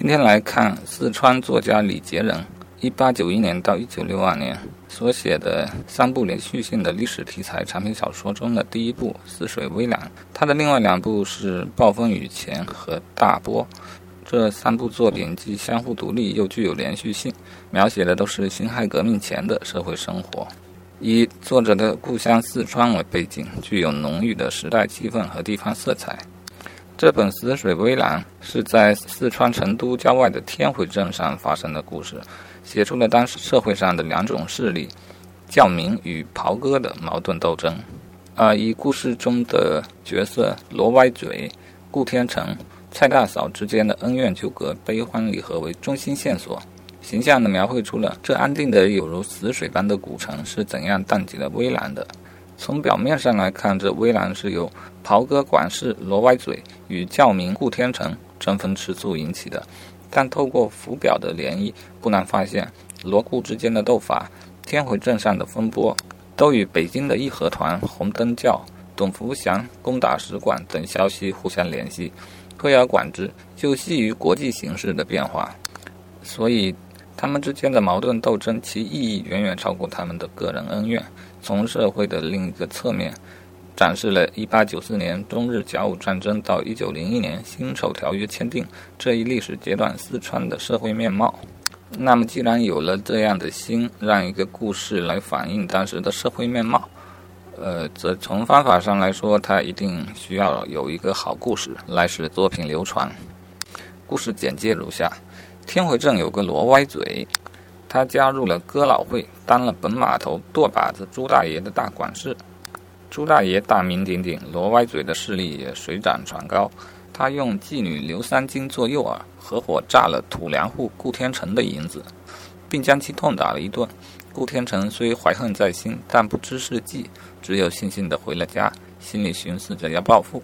今天来看四川作家李杰人1891年到1962年所写的三部连续性的历史题材长篇小说中的第一部《似水微澜》。他的另外两部是《暴风雨前》和《大波》。这三部作品既相互独立，又具有连续性，描写的都是辛亥革命前的社会生活。以作者的故乡四川为背景，具有浓郁的时代气氛和地方色彩。这本《死水微澜》是在四川成都郊外的天回镇上发生的故事，写出了当时社会上的两种势力——教民与袍哥的矛盾斗争。啊，以故事中的角色罗歪嘴、顾天成、蔡大嫂之间的恩怨纠葛、悲欢离合为中心线索，形象地描绘出了这安定的有如死水般的古城是怎样荡起了微澜的。从表面上来看，这微澜是由袍哥管事罗歪嘴与教民顾天成争风吃醋引起的，但透过浮表的涟漪，不难发现罗顾之间的斗法、天回镇上的风波，都与北京的义和团、红灯教、董福祥攻打使馆等消息互相联系。推而广之，就系于国际形势的变化。所以，他们之间的矛盾斗争，其意义远远超过他们的个人恩怨。从社会的另一个侧面，展示了1894年中日甲午战争到1901年辛丑条约签订这一历史阶段四川的社会面貌。那么，既然有了这样的心，让一个故事来反映当时的社会面貌，呃，则从方法上来说，它一定需要有一个好故事来使作品流传。故事简介如下：天回镇有个罗歪嘴。他加入了哥老会，当了本码头舵把子朱大爷的大管事。朱大爷大名鼎鼎，罗歪嘴的势力也水涨船高。他用妓女刘三金做诱饵，合伙诈了土粮户顾天成的银子，并将其痛打了一顿。顾天成虽怀恨在心，但不知是计，只有悻悻地回了家，心里寻思着要报复。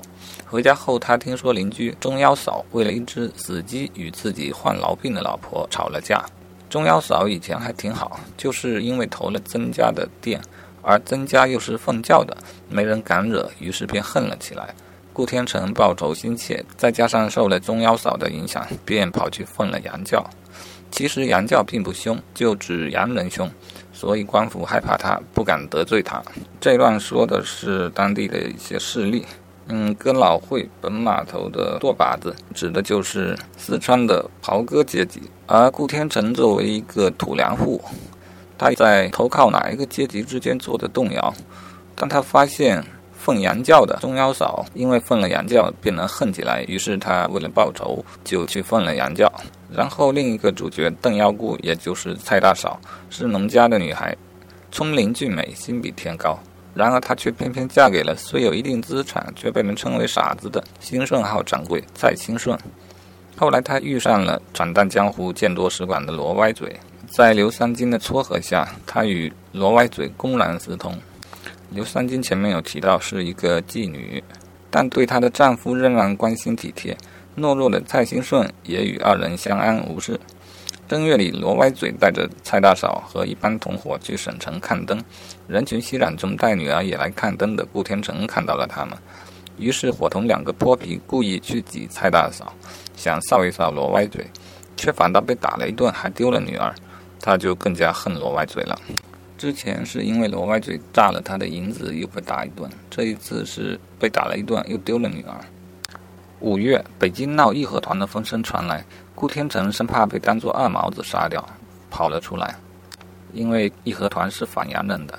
回家后，他听说邻居钟幺嫂为了一只死鸡与自己患痨病的老婆吵了架。钟幺嫂以前还挺好，就是因为投了曾家的店，而曾家又是奉教的，没人敢惹，于是便恨了起来。顾天成报仇心切，再加上受了钟幺嫂的影响，便跑去奉了洋教。其实洋教并不凶，就指洋人凶，所以官府害怕他，不敢得罪他。这段说的是当地的一些势力。嗯，哥老会本码头的舵把子，指的就是四川的袍哥阶级。而顾天成作为一个土粮户，他在投靠哪一个阶级之间做的动摇。当他发现奉洋教的钟幺嫂因为奉了洋教便能恨起来，于是他为了报仇就去奉了洋教。然后另一个主角邓幺姑，也就是蔡大嫂，是农家的女孩，聪明俊美，心比天高。然而，她却偏偏嫁给了虽有一定资产却被人称为傻子的兴顺号掌柜蔡兴顺。后来，她遇上了闯荡江湖、见多识广的罗歪嘴，在刘三金的撮合下，她与罗歪嘴公然私通。刘三金前面有提到是一个妓女，但对她的丈夫仍然关心体贴。懦弱的蔡兴顺也与二人相安无事。正月里，罗歪嘴带着蔡大嫂和一帮同伙去省城看灯，人群熙攘中，带女儿也来看灯的顾天成看到了他们，于是伙同两个泼皮故意去挤蔡大嫂，想臊一臊罗歪嘴，却反倒被打了一顿，还丢了女儿，他就更加恨罗歪嘴了。之前是因为罗歪嘴诈了他的银子，又被打一顿，这一次是被打了一顿，又丢了女儿。五月，北京闹义和团的风声传来。顾天成生怕被当作二毛子杀掉，跑了出来。因为义和团是反洋人的，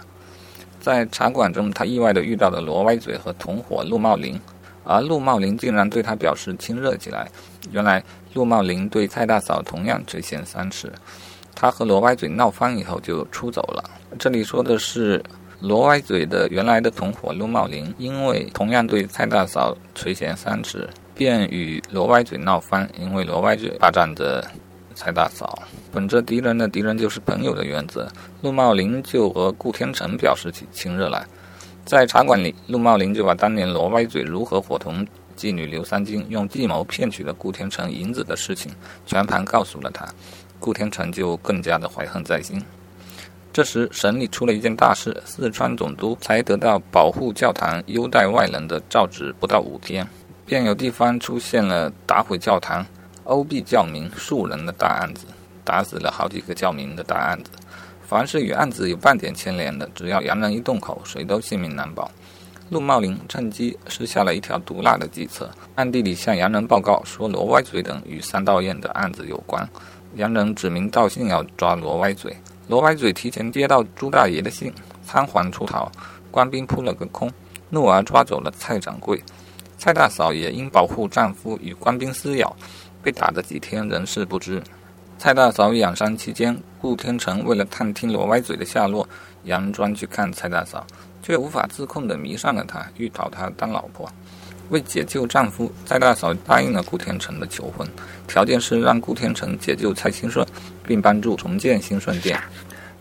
在茶馆中，他意外地遇到了罗歪嘴和同伙陆茂林，而陆茂林竟然对他表示亲热起来。原来，陆茂林对蔡大嫂同样垂涎三尺，他和罗歪嘴闹翻以后就出走了。这里说的是罗歪嘴的原来的同伙陆茂林，因为同样对蔡大嫂垂涎三尺。便与罗歪嘴闹翻，因为罗歪嘴霸占着蔡大嫂。本着敌人的敌人就是朋友的原则，陆茂林就和顾天成表示起亲热来。在茶馆里，陆茂林就把当年罗歪嘴如何伙同妓女刘三金，用计谋骗取了顾天成银子的事情全盘告诉了他。顾天成就更加的怀恨在心。这时省里出了一件大事，四川总督才得到保护教堂、优待外人的诏旨，不到五天。便有地方出现了打毁教堂、殴毙教民数人的大案子，打死了好几个教民的大案子。凡是与案子有半点牵连的，只要洋人一动口，谁都性命难保。陆茂林趁机施下了一条毒辣的计策，暗地里向洋人报告说罗歪嘴等与三道堰的案子有关。洋人指名道姓要抓罗歪嘴，罗歪嘴提前接到朱大爷的信，仓皇出逃，官兵扑了个空，怒而抓走了蔡掌柜。蔡大嫂也因保护丈夫与官兵撕咬，被打的几天人事不知。蔡大嫂养伤期间，顾天成为了探听罗歪嘴的下落，佯装去看蔡大嫂。却无法自控地迷上了她，欲讨她当老婆。为解救丈夫，蔡大嫂答应了顾天成的求婚，条件是让顾天成解救蔡兴顺，并帮助重建兴顺店，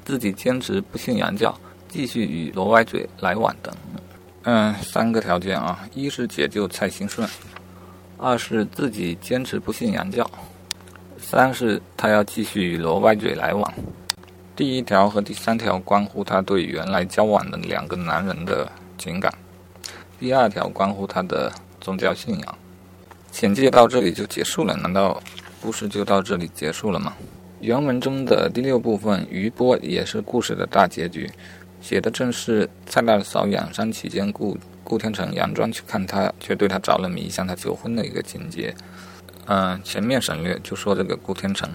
自己坚持不信洋教，继续与罗歪嘴来往等。嗯，三个条件啊：一是解救蔡兴顺，二是自己坚持不信洋教，三是他要继续与罗歪嘴来往。第一条和第三条关乎他对原来交往的两个男人的情感，第二条关乎他的宗教信仰。简介到这里就结束了，难道故事就到这里结束了吗？原文中的第六部分余波也是故事的大结局，写的正是蔡大嫂养伤期间，顾顾天成佯装去看她，却对她着了迷，向她求婚的一个情节。嗯，前面省略，就说这个顾天成。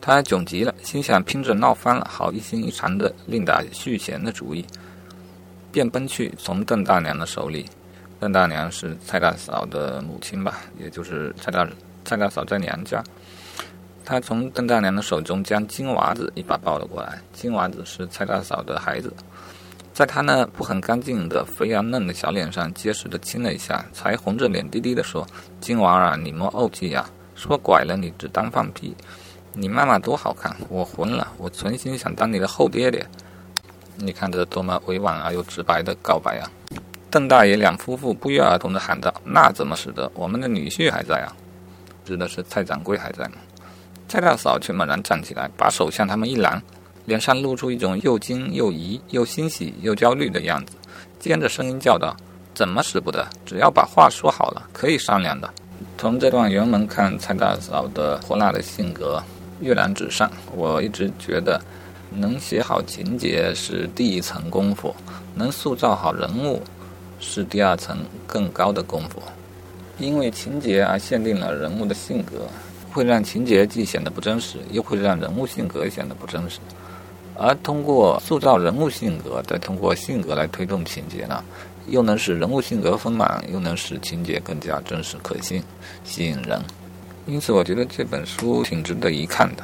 他窘极了，心想拼着闹翻了，好一心一肠的另打续弦的主意，便奔去从邓大娘的手里。邓大娘是蔡大嫂的母亲吧，也就是蔡大蔡大嫂在娘家。他从邓大娘的手中将金娃子一把抱了过来。金娃子是蔡大嫂的孩子，在他那不很干净的肥而嫩的小脸上结实的亲了一下，才红着脸低低的说：“金娃儿，你莫怄气呀，说拐了你只当放屁。”你妈妈多好看，我混了，我存心想当你的后爹爹。你看这多么委婉而又直白的告白啊！邓大爷两夫妇不约而同地喊道：“那怎么使得？我们的女婿还在啊！”指的是蔡掌柜还在吗？蔡大嫂却猛然站起来，把手向他们一拦，脸上露出一种又惊又疑、又欣喜又焦虑的样子，尖着声音叫道：“怎么使不得？只要把话说好了，可以商量的。”从这段原文看，蔡大嫂的泼辣的性格。跃然纸上，我一直觉得，能写好情节是第一层功夫，能塑造好人物是第二层更高的功夫。因为情节而限定了人物的性格，会让情节既显得不真实，又会让人物性格显得不真实。而通过塑造人物性格，再通过性格来推动情节呢，又能使人物性格丰满，又能使情节更加真实可信、吸引人。因此，我觉得这本书挺值得一看的。